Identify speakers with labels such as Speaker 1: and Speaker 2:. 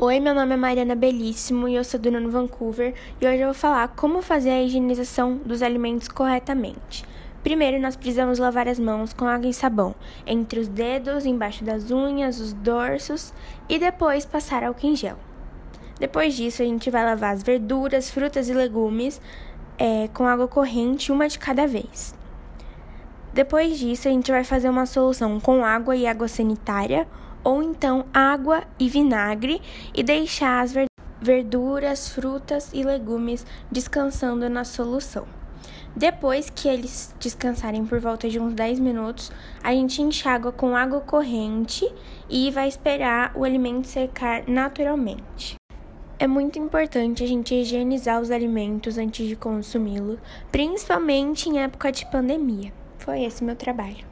Speaker 1: Oi, meu nome é Mariana Belíssimo e eu sou do Nono Vancouver e hoje eu vou falar como fazer a higienização dos alimentos corretamente. Primeiro, nós precisamos lavar as mãos com água e sabão, entre os dedos, embaixo das unhas, os dorsos e depois passar álcool em gel. Depois disso, a gente vai lavar as verduras, frutas e legumes é, com água corrente, uma de cada vez. Depois disso, a gente vai fazer uma solução com água e água sanitária ou então água e vinagre e deixar as verduras, frutas e legumes descansando na solução. Depois que eles descansarem por volta de uns 10 minutos, a gente enxágua com água corrente e vai esperar o alimento secar naturalmente. É muito importante a gente higienizar os alimentos antes de consumi-los, principalmente em época de pandemia. Foi esse meu trabalho.